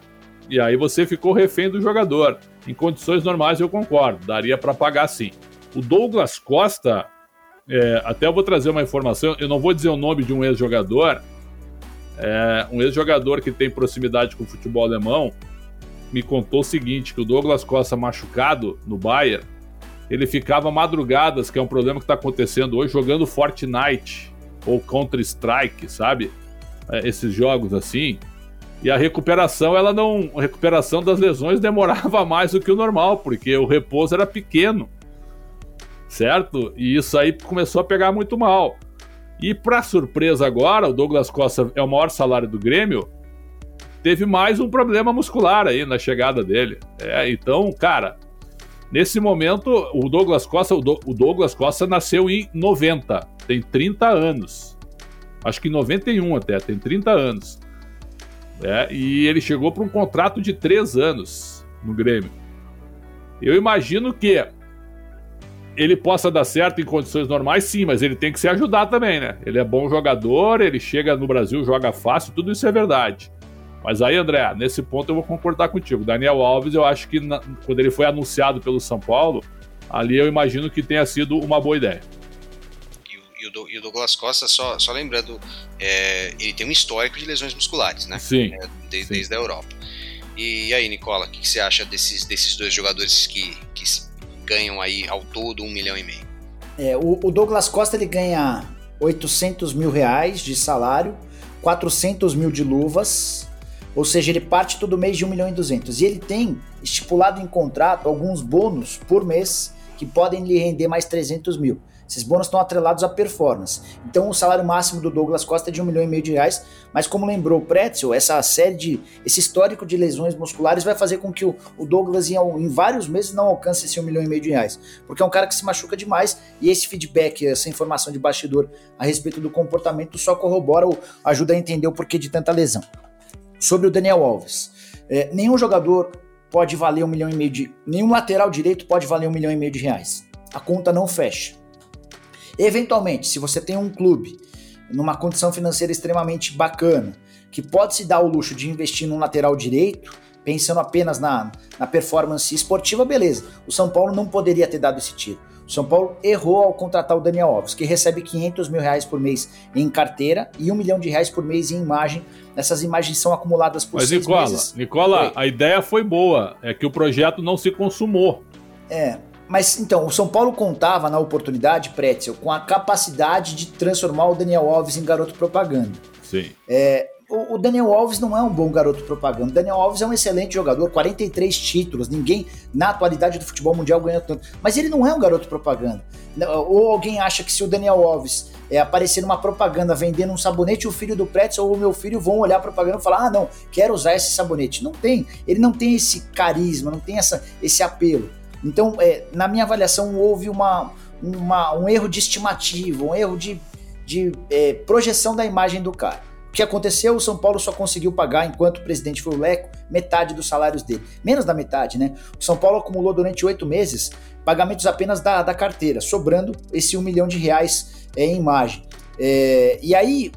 Speaker 1: E aí você ficou refém do jogador. Em condições normais eu concordo, daria para pagar sim. O Douglas Costa, é, até eu vou trazer uma informação, eu não vou dizer o nome de um ex-jogador, é, um ex-jogador que tem proximidade com o futebol alemão, me contou o seguinte, que o Douglas Costa machucado no Bayern, ele ficava madrugadas, que é um problema que está acontecendo hoje, jogando Fortnite ou Counter-Strike, sabe? É, esses jogos assim, e a recuperação, ela não. A recuperação das lesões demorava mais do que o normal, porque o repouso era pequeno. Certo? E isso aí começou a pegar muito mal. E para surpresa agora, o Douglas Costa é o maior salário do Grêmio. Teve mais um problema muscular aí na chegada dele. É, então, cara, nesse momento, o Douglas Costa, o, Do, o Douglas Costa nasceu em 90, tem 30 anos. Acho que em 91 até, tem 30 anos. É, e ele chegou para um contrato de três anos no Grêmio. Eu imagino que ele possa dar certo em condições normais, sim, mas ele tem que se ajudar também, né? Ele é bom jogador, ele chega no Brasil, joga fácil, tudo isso é verdade. Mas aí, André, nesse ponto eu vou concordar contigo. Daniel Alves, eu acho que na, quando ele foi anunciado pelo São Paulo, ali eu imagino que tenha sido uma boa ideia
Speaker 4: e o, Douglas Costa, só, só lembrando, é, ele tem um histórico de lesões musculares, né?
Speaker 1: Sim.
Speaker 4: É, de,
Speaker 1: sim.
Speaker 4: Desde a Europa. E, e aí, Nicola, o que, que, você acha desses, desses dois jogadores que, que ganham aí ao todo um milhão e meio?
Speaker 2: É, o, o Douglas Costa ele ganha 800 mil reais de salário, 400 mil de luvas, ou seja, ele parte todo mês de 1 milhão e 200. E ele tem estipulado em contrato alguns bônus por mês que podem lhe render mais 300 mil. Esses bônus estão atrelados à performance. Então o salário máximo do Douglas Costa é de um milhão e meio de reais, mas como lembrou o Pretzel, essa série de. esse histórico de lesões musculares vai fazer com que o, o Douglas em, em, vários meses não alcance esse um milhão e meio de reais. Porque é um cara que se machuca demais e esse feedback, essa informação de bastidor a respeito do comportamento só corrobora ou ajuda a entender o porquê de tanta lesão. Sobre o Daniel Alves. É, nenhum jogador pode valer um milhão e meio de. Nenhum lateral direito pode valer um milhão e meio de reais. A conta não fecha. Eventualmente, se você tem um clube numa condição financeira extremamente bacana, que pode se dar o luxo de investir num lateral direito, pensando apenas na, na performance esportiva, beleza. O São Paulo não poderia ter dado esse tiro. O São Paulo errou ao contratar o Daniel Alves, que recebe 500 mil reais por mês em carteira e um milhão de reais por mês em imagem. Essas imagens são acumuladas por
Speaker 1: Mas
Speaker 2: seis
Speaker 1: Nicola,
Speaker 2: meses.
Speaker 1: Nicola, a ideia foi boa, é que o projeto não se consumou.
Speaker 2: É, mas então, o São Paulo contava na oportunidade, Pretzel, com a capacidade de transformar o Daniel Alves em garoto propaganda.
Speaker 1: Sim.
Speaker 2: É, o, Daniel Alves não é um bom garoto propaganda. O Daniel Alves é um excelente jogador, 43 títulos. Ninguém na atualidade do futebol mundial ganha tanto. Mas ele não é um garoto propaganda. Ou alguém acha que se o Daniel Alves é, aparecer numa propaganda vendendo um sabonete, o filho do Pretzel ou o meu filho vão olhar a propaganda e falar: ah, não, quero usar esse sabonete. Não tem. Ele não tem esse carisma, não tem essa, esse apelo. Então, é, na minha avaliação, houve uma, uma, um erro de estimativa, um erro de, de é, projeção da imagem do cara. O que aconteceu? O São Paulo só conseguiu pagar, enquanto o presidente foi o Leco, metade dos salários dele. Menos da metade, né? O São Paulo acumulou durante oito meses pagamentos apenas da, da carteira, sobrando esse um milhão de reais é, em imagem. É, e aí,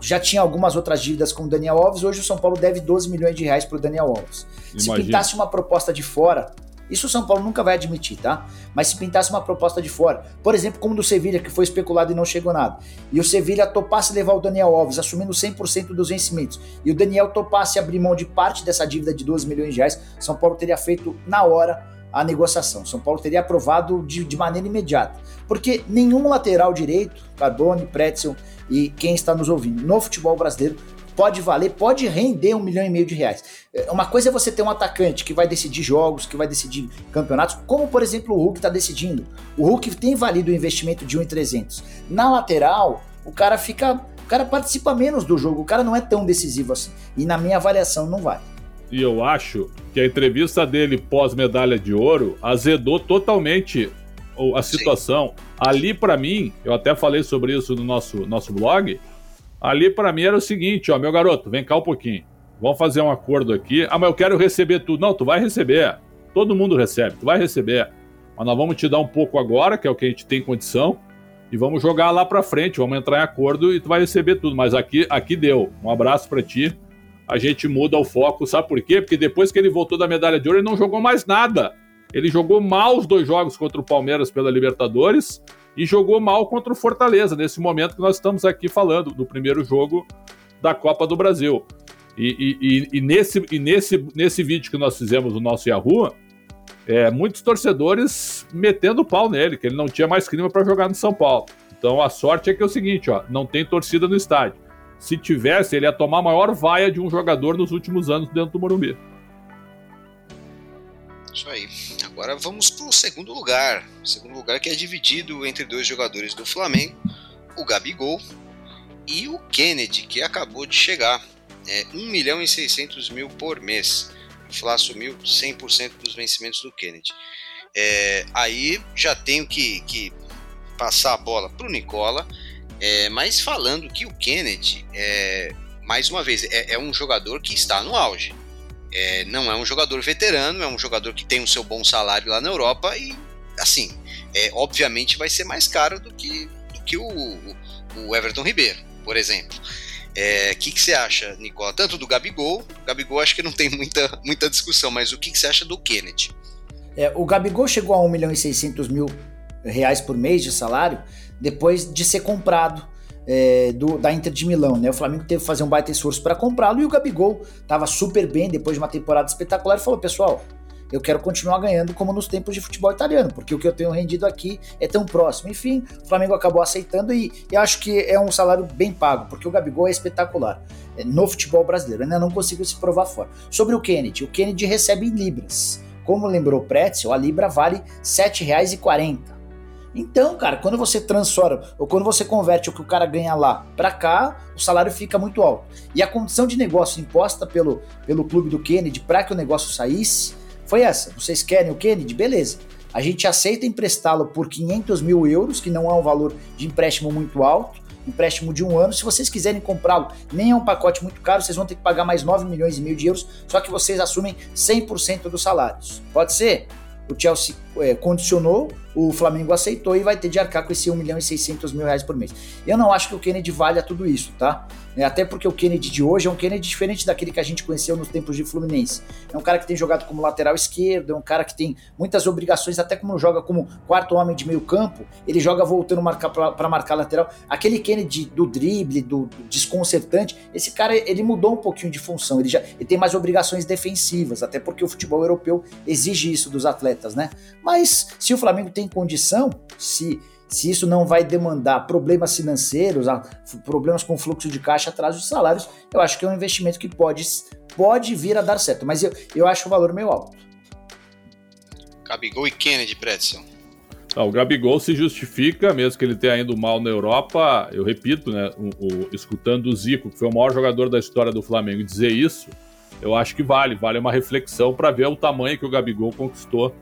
Speaker 2: já tinha algumas outras dívidas com o Daniel Alves, hoje o São Paulo deve 12 milhões de reais para o Daniel Alves. Imagina. Se pintasse uma proposta de fora, isso o São Paulo nunca vai admitir, tá? Mas se pintasse uma proposta de fora, por exemplo, como do Sevilha, que foi especulado e não chegou nada, e o Sevilha topasse levar o Daniel Alves, assumindo 100% dos vencimentos, e o Daniel topasse abrir mão de parte dessa dívida de 12 milhões de reais, São Paulo teria feito na hora a negociação. São Paulo teria aprovado de, de maneira imediata. Porque nenhum lateral direito, Carbone, Pretzel e quem está nos ouvindo no futebol brasileiro pode valer, pode render um milhão e meio de reais. É, uma coisa é você ter um atacante que vai decidir jogos, que vai decidir campeonatos, como por exemplo o Hulk está decidindo. O Hulk tem valido o investimento de 1,300. Na lateral, o cara fica. O cara participa menos do jogo, o cara não é tão decisivo assim. E na minha avaliação não vale.
Speaker 1: E eu acho que a entrevista dele pós-medalha de ouro azedou totalmente a situação. Sim. Ali, para mim, eu até falei sobre isso no nosso, nosso blog Ali para mim era o seguinte, ó, meu garoto, vem cá um pouquinho. Vamos fazer um acordo aqui. Ah, mas eu quero receber tudo. Não, tu vai receber. Todo mundo recebe, tu vai receber. Mas nós vamos te dar um pouco agora, que é o que a gente tem condição, e vamos jogar lá para frente, vamos entrar em acordo e tu vai receber tudo. Mas aqui, aqui deu. Um abraço para ti. A gente muda o foco, sabe por quê? Porque depois que ele voltou da medalha de ouro, ele não jogou mais nada. Ele jogou mal os dois jogos contra o Palmeiras pela Libertadores e jogou mal contra o Fortaleza, nesse momento que nós estamos aqui falando, do primeiro jogo da Copa do Brasil. E, e, e, nesse, e nesse, nesse vídeo que nós fizemos no nosso Yahoo, é, muitos torcedores metendo pau nele, que ele não tinha mais clima para jogar no São Paulo. Então a sorte é que é o seguinte, ó, não tem torcida no estádio. Se tivesse, ele ia tomar a maior vaia de um jogador nos últimos anos dentro do Morumbi.
Speaker 4: Isso aí. Agora vamos para o segundo lugar. Segundo lugar que é dividido entre dois jogadores do Flamengo, o Gabigol e o Kennedy, que acabou de chegar. É 1 milhão e 600 mil por mês. O Fla assumiu 100% dos vencimentos do Kennedy. É, aí já tenho que, que passar a bola para o Nicola, é, mas falando que o Kennedy, é, mais uma vez, é, é um jogador que está no auge é, não é um jogador veterano, é um jogador que tem o seu bom salário lá na Europa e, assim, é, obviamente vai ser mais caro do que, do que o, o Everton Ribeiro, por exemplo. O é, que, que você acha, Nicola? Tanto do Gabigol, Gabigol acho que não tem muita, muita discussão, mas o que, que você acha do Kennedy?
Speaker 2: É, o Gabigol chegou a 1 milhão e 600 mil reais por mês de salário depois de ser comprado é, do, da Inter de Milão, né? O Flamengo teve que fazer um baita esforço para comprá-lo e o Gabigol estava super bem depois de uma temporada espetacular e falou: pessoal, eu quero continuar ganhando como nos tempos de futebol italiano, porque o que eu tenho rendido aqui é tão próximo. Enfim, o Flamengo acabou aceitando e, e acho que é um salário bem pago, porque o Gabigol é espetacular é, no futebol brasileiro. Ainda não consigo se provar fora. Sobre o Kennedy, o Kennedy recebe em libras. Como lembrou o Pretzel, a libra vale R$ 7,40. Então, cara, quando você transforma ou quando você converte o que o cara ganha lá para cá, o salário fica muito alto. E a condição de negócio imposta pelo, pelo clube do Kennedy para que o negócio saísse foi essa. Vocês querem o Kennedy? Beleza. A gente aceita emprestá-lo por 500 mil euros, que não é um valor de empréstimo muito alto, empréstimo de um ano. Se vocês quiserem comprá-lo, nem é um pacote muito caro, vocês vão ter que pagar mais 9 milhões e meio de euros, só que vocês assumem 100% dos salários. Pode ser? O Chelsea é, condicionou, o Flamengo aceitou e vai ter de arcar com esse 1 milhão e 600 mil reais por mês. Eu não acho que o Kennedy valha tudo isso, tá? É, até porque o Kennedy de hoje é um Kennedy diferente daquele que a gente conheceu nos tempos de Fluminense. É um cara que tem jogado como lateral esquerdo, é um cara que tem muitas obrigações, até como joga como quarto homem de meio campo, ele joga voltando para marcar lateral. Aquele Kennedy do drible, do, do, desconcertante, esse cara ele mudou um pouquinho de função, ele já ele tem mais obrigações defensivas, até porque o futebol europeu exige isso dos atletas, né? Mas se o Flamengo tem condição, se se isso não vai demandar problemas financeiros, problemas com fluxo de caixa atrás dos salários, eu acho que é um investimento que pode, pode vir a dar certo, mas eu, eu acho o valor meio alto.
Speaker 4: Gabigol e Kennedy, Predson.
Speaker 1: Ah, o Gabigol se justifica, mesmo que ele tenha ido mal na Europa, eu repito, né, o, o, escutando o Zico, que foi o maior jogador da história do Flamengo, dizer isso, eu acho que vale, vale uma reflexão para ver o tamanho que o Gabigol conquistou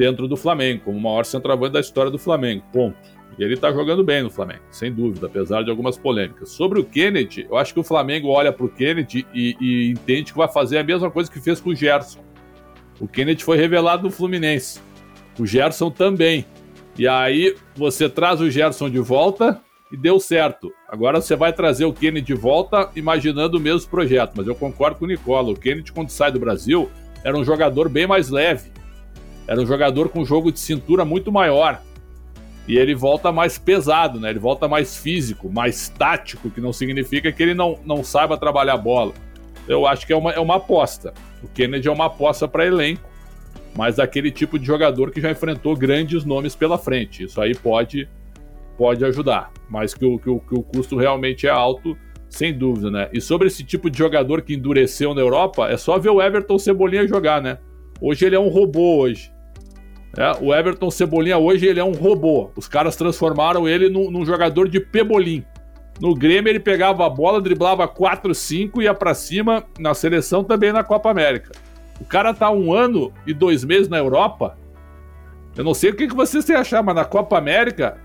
Speaker 1: dentro do Flamengo, como o maior centroavante da história do Flamengo. Ponto. E ele tá jogando bem no Flamengo, sem dúvida, apesar de algumas polêmicas. Sobre o Kennedy, eu acho que o Flamengo olha pro Kennedy e, e entende que vai fazer a mesma coisa que fez com o Gerson. O Kennedy foi revelado no Fluminense. O Gerson também. E aí você traz o Gerson de volta e deu certo. Agora você vai trazer o Kennedy de volta imaginando o mesmo projeto. Mas eu concordo com o Nicola. O Kennedy, quando sai do Brasil, era um jogador bem mais leve. Era um jogador com jogo de cintura muito maior. E ele volta mais pesado, né? Ele volta mais físico, mais tático, que não significa que ele não, não saiba trabalhar bola. Eu acho que é uma, é uma aposta. O Kennedy é uma aposta para elenco, mas aquele tipo de jogador que já enfrentou grandes nomes pela frente. Isso aí pode, pode ajudar, mas que o, que, o, que o custo realmente é alto, sem dúvida, né? E sobre esse tipo de jogador que endureceu na Europa, é só ver o Everton Cebolinha jogar, né? Hoje ele é um robô hoje. É, o Everton Cebolinha hoje ele é um robô. Os caras transformaram ele num, num jogador de pebolim. No Grêmio ele pegava a bola, driblava 4, 5 e ia para cima. Na seleção também na Copa América. O cara tá um ano e dois meses na Europa. Eu não sei o que, que vocês têm achar, mas na Copa América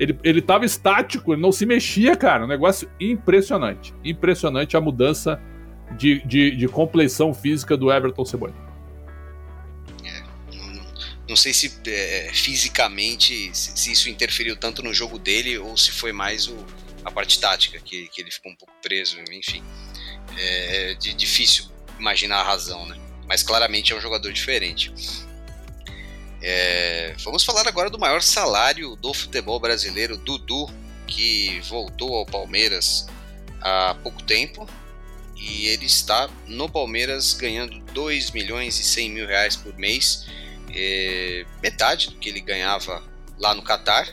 Speaker 1: ele, ele tava estático, ele não se mexia, cara. Um negócio impressionante. Impressionante a mudança de, de, de compleição física do Everton Cebolinha.
Speaker 4: Não sei se é, fisicamente se, se, isso interferiu tanto no jogo dele ou se foi mais o, a parte tática que, que ele ficou um pouco preso, enfim. É, de, difícil imaginar a razão, né? Mas claramente é um jogador diferente. É, vamos falar agora do maior salário do futebol brasileiro, Dudu, que voltou ao Palmeiras há pouco tempo e ele está no Palmeiras ganhando 2 milhões e 100 mil reais por mês é, metade do que ele ganhava lá no Catar.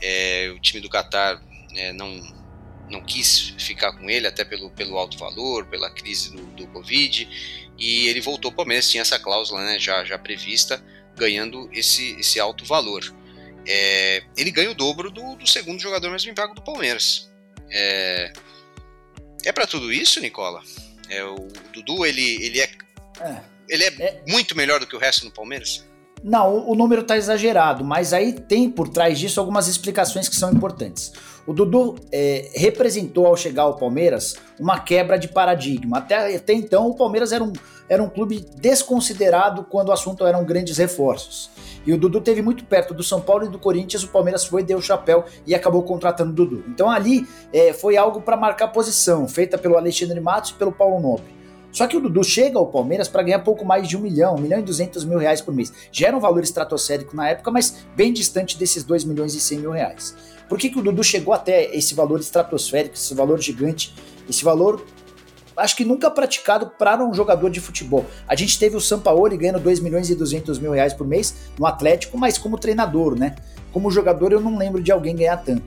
Speaker 4: É, o time do Catar é, não, não quis ficar com ele, até pelo, pelo alto valor, pela crise do, do Covid, e ele voltou para o Palmeiras, tinha essa cláusula né, já, já prevista, ganhando esse, esse alto valor. É, ele ganha o dobro do, do, segundo jogador mais bem pago do Palmeiras. É, é para tudo isso, Nicola? É, o Dudu ele, ele é, é ele é, é, muito melhor do que o resto no Palmeiras?
Speaker 2: Não, o, o número está exagerado, mas aí tem por trás disso algumas explicações que são importantes. O Dudu é, representou ao chegar ao Palmeiras uma quebra de paradigma. Até, até então o Palmeiras era um, era um clube desconsiderado quando o assunto eram grandes reforços. E o Dudu teve muito perto do São Paulo e do Corinthians, o Palmeiras foi, deu o chapéu e acabou contratando o Dudu. Então ali é, foi algo para marcar posição, feita pelo Alexandre Matos e pelo Paulo Nobre. Só que o Dudu chega ao Palmeiras para ganhar pouco mais de um milhão, um milhão e duzentos mil reais por mês. Já era um valor estratosférico na época, mas bem distante desses dois milhões e cem mil reais. Por que, que o Dudu chegou até esse valor estratosférico, esse valor gigante, esse valor acho que nunca praticado para um jogador de futebol. A gente teve o Sampaoli ganhando 2 milhões e 200 mil reais por mês no Atlético, mas como treinador, né? Como jogador eu não lembro de alguém ganhar tanto.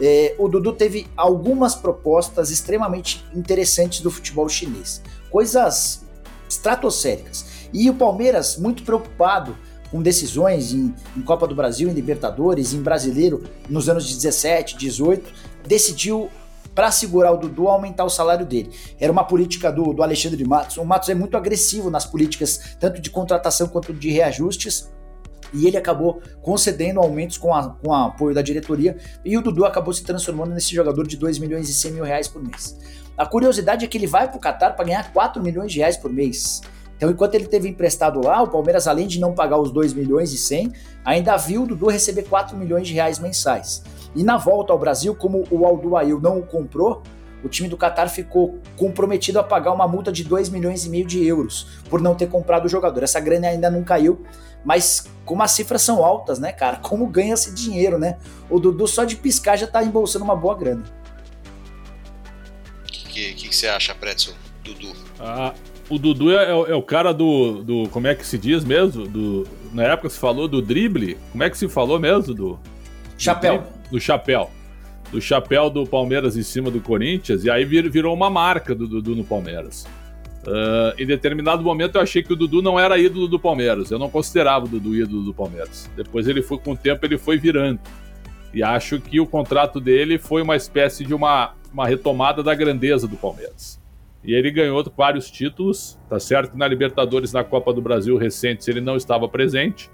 Speaker 2: É, o Dudu teve algumas propostas extremamente interessantes do futebol chinês coisas estratosféricas. E o Palmeiras, muito preocupado com decisões em, em, Copa do Brasil, em Libertadores, em Brasileiro, nos anos 17, 18, decidiu, para segurar o Dudu, aumentar o salário dele. Era uma política do, do Alexandre Matos. O Matos é muito agressivo nas políticas, tanto de contratação quanto de reajustes. E ele acabou concedendo aumentos com, a, com o apoio da diretoria. E o Dudu acabou se transformando nesse jogador de 2 milhões e 100 mil reais por mês. A curiosidade é que ele vai para o Qatar para ganhar 4 milhões de reais por mês. Então, enquanto ele teve emprestado lá, o Palmeiras, além de não pagar os 2 milhões e 100, ainda viu o Dudu receber 4 milhões de reais mensais. E na volta ao Brasil, como o Alduail não o comprou, o time do Qatar ficou comprometido a pagar uma multa de 2 milhões e meio de euros por não ter comprado o jogador. Essa grana ainda não caiu, mas como as cifras são altas, né, cara? Como ganha esse dinheiro, né? O Dudu só de piscar já tá embolsando uma boa grana
Speaker 4: que, que, que você acha, Pretzel? Dudu.
Speaker 1: Ah, o Dudu é, é, o cara do, do. Como é que se diz mesmo? Do, na época se falou do drible. Como é que se falou mesmo? Do.
Speaker 2: Chapéu.
Speaker 1: Do, do chapéu. Do chapéu do Palmeiras em cima do Corinthians. E aí vir, virou uma marca do Dudu no Palmeiras. Uh, em determinado momento eu achei que o Dudu não era ídolo do Palmeiras. Eu não considerava o Dudu ídolo do Palmeiras. Depois ele foi, com o tempo, ele foi virando. E acho que o contrato dele foi uma espécie de uma uma retomada da grandeza do Palmeiras. E ele ganhou vários títulos, tá certo que na Libertadores, na Copa do Brasil recentes, ele não estava presente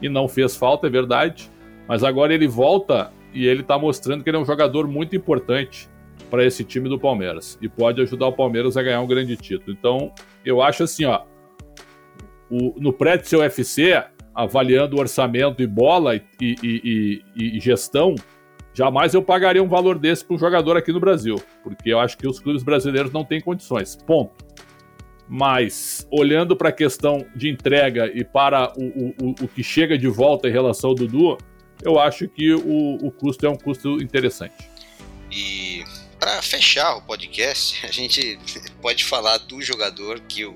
Speaker 1: e não fez falta, é verdade. Mas agora ele volta e ele está mostrando que ele é um jogador muito importante para esse time do Palmeiras e pode ajudar o Palmeiras a ganhar um grande título. Então, eu acho assim, ó, o, no Pretzel UFC, avaliando orçamento e bola e, e, e, e gestão, jamais eu pagaria um valor desse para um jogador aqui no Brasil, porque eu acho que os clubes brasileiros não têm condições. Ponto. Mas, olhando para a questão de entrega e para o, o, o que chega de volta em relação ao Dudu, eu acho que o, o custo é um custo interessante.
Speaker 4: E para fechar o podcast, a gente pode falar do jogador que o,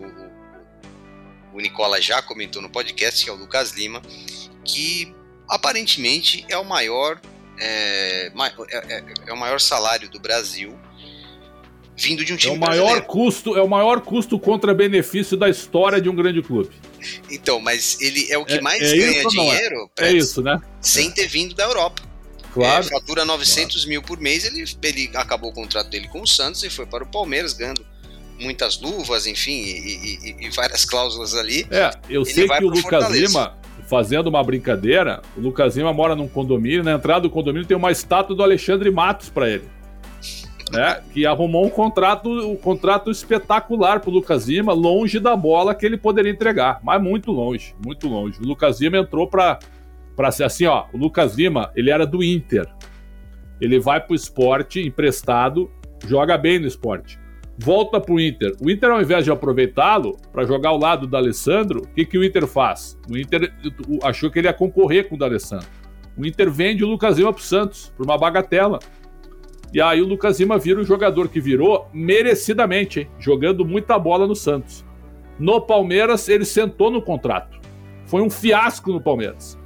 Speaker 4: o Nicola já comentou no podcast, que é o Lucas Lima, que aparentemente é o maior é, é, é, é o maior salário do Brasil vindo de um time
Speaker 1: é o maior
Speaker 4: brasileiro.
Speaker 1: custo É o maior custo contra benefício da história de um grande clube.
Speaker 4: Então, mas ele é o que
Speaker 1: É-
Speaker 4: mais
Speaker 1: é
Speaker 4: ganha
Speaker 1: é?
Speaker 4: dinheiro
Speaker 1: É
Speaker 4: Preds,
Speaker 1: isso, né?
Speaker 4: sem ter vindo da Europa.
Speaker 1: Claro.
Speaker 4: É, fatura 900 mil por mês, ele, ele acabou o contrato dele com o Santos e foi para o Palmeiras, ganhando muitas luvas, enfim, e, e- e- várias cláusulas ali.
Speaker 1: É, eu sei
Speaker 4: vai
Speaker 1: que o Lucas
Speaker 4: Fortaleza.
Speaker 1: Lima, fazendo uma brincadeira, o Lucas Lima mora num condomínio, na entrada do condomínio tem uma estátua do Alexandre Matos para ele. Né, que arrumou um contrato, um contrato espetacular pro Lucas Lima, longe da bola que ele poderia entregar, mas muito longe, muito longe. O Lucas Lima entrou para para ser assim, ó, o Lucas Lima, ele era do Inter. Ele vai pro esporte emprestado, joga bem no esporte. Volta pro Inter. O Inter, ao invés de aproveitá-lo para jogar ao lado do Alessandro, o que, que o Inter faz? O Inter o- achou que ele ia concorrer com o D'Alessandro. O Inter vende o Lucas Lima pro Santos, por uma bagatela. E aí o Lucas Lima vira o jogador que virou merecidamente, hein? jogando muita bola no Santos. No Palmeiras, ele sentou no contrato. Foi um fiasco no Palmeiras.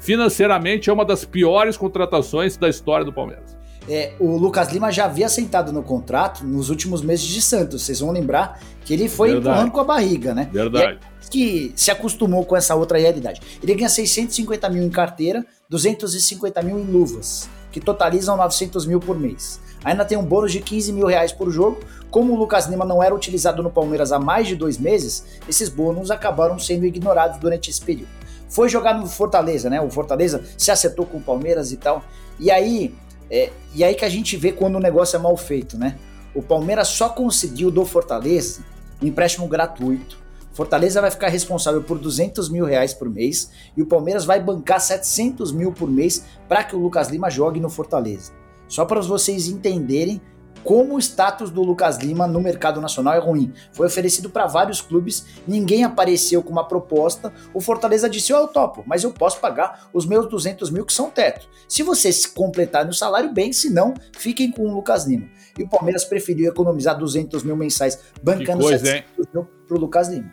Speaker 1: Financeiramente, é uma das piores contratações da história do Palmeiras.
Speaker 2: É, o Lucas Lima já havia sentado no contrato nos últimos meses de Santos. Vocês vão lembrar que ele foi
Speaker 1: Verdade.
Speaker 2: empurrando com a barriga, né?
Speaker 1: Verdade.
Speaker 2: que se acostumou com essa outra realidade. Ele ganha 650 mil em carteira, 250 mil em luvas, que totalizam 900 mil por mês. Ainda tem um bônus de 15 mil reais por jogo. Como o Lucas Lima não era utilizado no Palmeiras há mais de dois meses, esses bônus acabaram sendo ignorados durante esse período. Foi jogar no Fortaleza, né? O Fortaleza se acertou com o Palmeiras e tal. E aí, é, e aí que a gente vê quando o negócio é mal feito, né? O Palmeiras só conseguiu do Fortaleza um empréstimo gratuito. Fortaleza vai ficar responsável por 200 mil reais por mês e o Palmeiras vai bancar 700 mil por mês para que o Lucas Lima jogue no Fortaleza. Só para vocês entenderem como o status do Lucas Lima no mercado nacional é ruim. Foi oferecido para vários clubes, ninguém apareceu com uma proposta. O Fortaleza disse: Eu topo, mas eu posso pagar os meus 200 mil que são teto. Se vocês completarem o salário, bem, se não, fiquem com o Lucas Lima. E o Palmeiras preferiu economizar 200 mil mensais, bancando
Speaker 1: coisa,
Speaker 2: 700 mil para o Lucas Lima.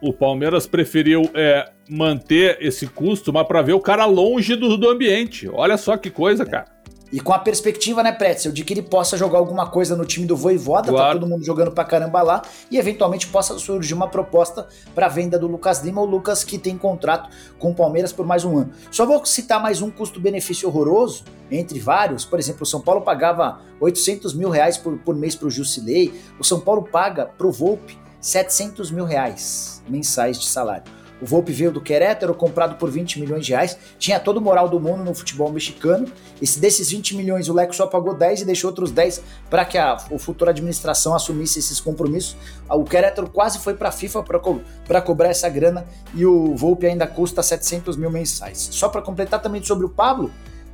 Speaker 1: O Palmeiras preferiu é, manter esse custo, mas para ver o cara longe do, do ambiente. Olha só que coisa, cara.
Speaker 2: E com a perspectiva, né, Pretzel, de que ele possa jogar alguma coisa no time do Voivoda, tá
Speaker 1: Claro.
Speaker 2: todo mundo jogando pra caramba lá, e eventualmente possa surgir uma proposta pra venda do Lucas Lima, o Lucas que tem contrato com o Palmeiras por mais um ano. Só vou citar mais um custo-benefício horroroso, entre vários. Por exemplo, o São Paulo pagava 800 mil reais por, por mês pro Jusilei, o São Paulo paga pro Volpe 700 mil reais mensais de salário. O Volpe veio do Querétaro, comprado por 20 milhões de reais. Tinha todo o moral do mundo no futebol mexicano. Esse, desses 20 milhões, o Leco só pagou 10 e deixou outros 10 para que a, futura administração assumisse esses compromissos. O Querétaro quase foi para a FIFA para co cobrar essa grana e o Volpe ainda custa 700 mil mensais. Só para completar também sobre o Pablo,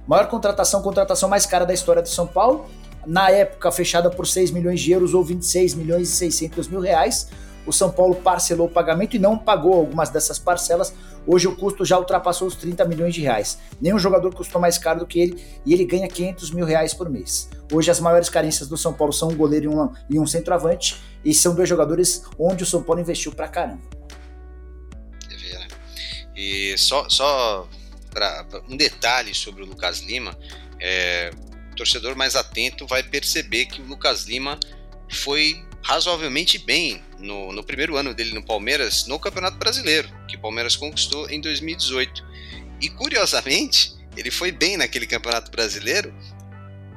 Speaker 2: maior contratação, contratação mais cara da história do São Paulo. Na época, fechada por 6 milhões de euros ou 26 milhões e 600 mil reais o São Paulo parcelou o pagamento e não pagou algumas dessas parcelas. Hoje o custo já ultrapassou os 30 milhões de reais. Nenhum jogador custou mais caro do que ele e ele ganha 500 mil reais por mês. Hoje as maiores carências do São Paulo são um goleiro e um, e um centroavante e são dois jogadores onde o São Paulo investiu pra caramba.
Speaker 4: Ver, né? E só, só para um detalhe sobre o Lucas Lima, é, o torcedor mais atento vai perceber que o Lucas Lima foi razoavelmente bem no, no, primeiro ano dele no Palmeiras no Campeonato Brasileiro, que o Palmeiras conquistou em 2018. E curiosamente, ele foi bem naquele Campeonato Brasileiro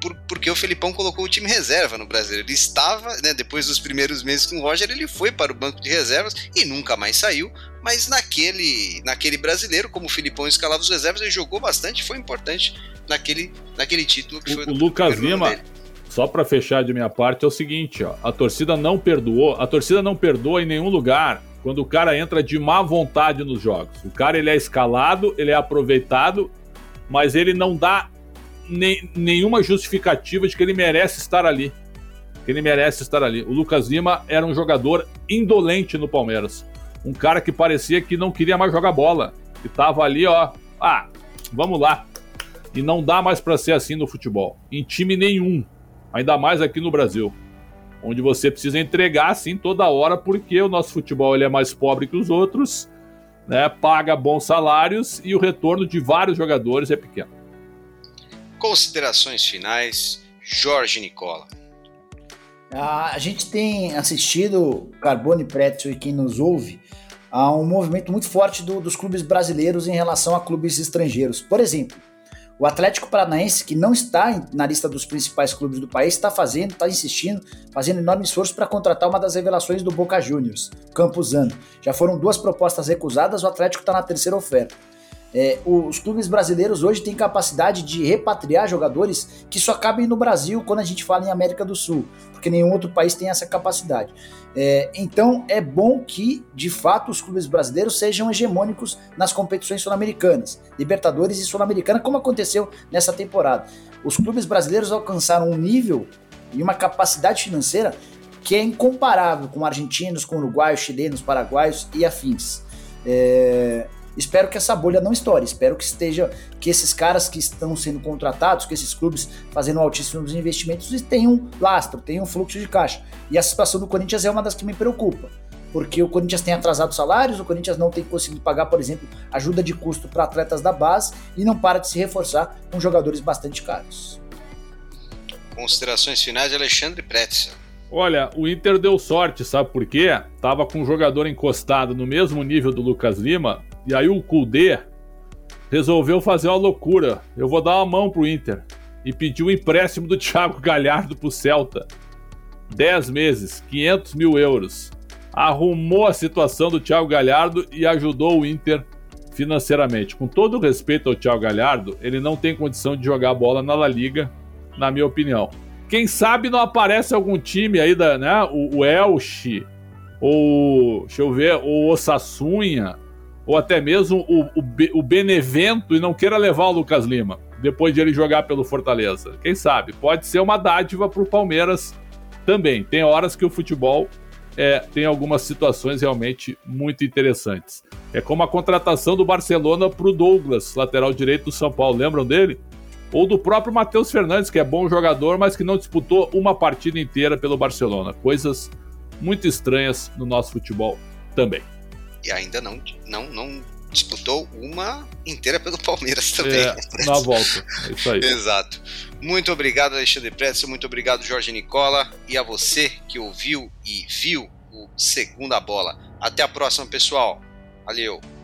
Speaker 4: por, porque o Felipão colocou o time reserva no Brasileiro. Ele estava, né, depois dos primeiros meses com o Roger, ele foi para o banco de reservas e nunca mais saiu. Mas naquele, naquele brasileiro, como o Filipão escalava os reservas, ele jogou bastante, foi importante naquele, naquele título que
Speaker 1: o,
Speaker 4: foi
Speaker 1: o Lucas Lima, dele. Só para fechar de minha parte, é o seguinte: ó, a torcida não perdoou, a torcida não perdoa em nenhum lugar quando o cara entra de má vontade nos jogos. O cara ele é escalado, ele é aproveitado, mas ele não dá nem, nenhuma justificativa de que ele merece estar ali. Que ele merece estar ali. O Lucas Lima era um jogador indolente no Palmeiras. Um cara que parecia que não queria mais jogar bola. Que tava ali, ó. Ah, vamos lá. E não dá mais para ser assim no futebol. Em time nenhum. Ainda mais aqui no Brasil. Onde você precisa entregar assim toda hora, porque o nosso futebol ele é mais pobre que os outros, né? Paga bons salários e o retorno de vários jogadores é pequeno.
Speaker 4: Considerações finais, Jorge Nicola.
Speaker 2: A gente tem assistido, Carbone Pretzel e quem nos ouve, a um movimento muito forte do, dos clubes brasileiros em relação a clubes estrangeiros. Por exemplo, o Atlético Paranaense, que não está na lista dos principais clubes do país, está fazendo, está insistindo, fazendo enorme esforço para contratar uma das revelações do Boca Juniors, Campuzano. Já foram duas propostas recusadas, o Atlético está na terceira oferta. É, os clubes brasileiros hoje têm capacidade de repatriar jogadores que só cabem no Brasil quando a gente fala em América do Sul, porque nenhum outro país tem essa capacidade. É, então é bom que, de fato, os clubes brasileiros sejam hegemônicos nas competições sul-americanas, Libertadores e Sul-Americana, como aconteceu nessa temporada. Os clubes brasileiros alcançaram um nível e uma capacidade financeira que é incomparável com argentinos, com uruguaios, chilenos, paraguaios e afins. É, Espero que essa bolha não estoure. Espero que esteja que esses caras que estão sendo contratados, que esses clubes fazendo altíssimos investimentos tenham lastro, tenham fluxo de caixa. E a situação do Corinthians é uma das que me preocupa. Porque o Corinthians tem atrasado salários, o Corinthians não tem conseguido pagar, por exemplo, ajuda de custo para atletas da base e não para de se reforçar com jogadores bastante caros.
Speaker 4: Considerações finais de Alexandre Pretzel.
Speaker 1: Olha, o Inter deu sorte, sabe por quê? Tava com um jogador encostado no mesmo nível do Lucas Lima, e aí o Kudê resolveu fazer uma loucura. Eu vou dar uma mão pro Inter. E pediu o empréstimo do Thiago Galhardo pro Celta. 10 meses, 500 mil euros. Arrumou a situação do Thiago Galhardo e ajudou o Inter financeiramente. Com todo o respeito ao Thiago Galhardo, ele não tem condição de jogar bola na La Liga, na minha opinião. Quem sabe não aparece algum time aí da, né? O, o Elche, ou deixa eu ver, o Osassunha, ou até mesmo o, o, o Benevento e não queira levar o Lucas Lima depois de ele jogar pelo Fortaleza. Quem sabe? Pode ser uma dádiva para o Palmeiras também. Tem horas que o futebol é, tem algumas situações realmente muito interessantes. É como a contratação do Barcelona para o Douglas, lateral direito do São Paulo. Lembram dele? Ou do próprio Matheus Fernandes, que é bom jogador, mas que não disputou uma partida inteira pelo Barcelona. Coisas muito estranhas no nosso futebol também
Speaker 4: e ainda não, não, não disputou uma inteira pelo Palmeiras também. É,
Speaker 1: na volta, é isso aí.
Speaker 4: Exato. Muito obrigado, Alexandre Pretzel, muito obrigado, Jorge Nicola, e a você que ouviu e viu o Segunda Bola. Até a próxima, pessoal. Valeu!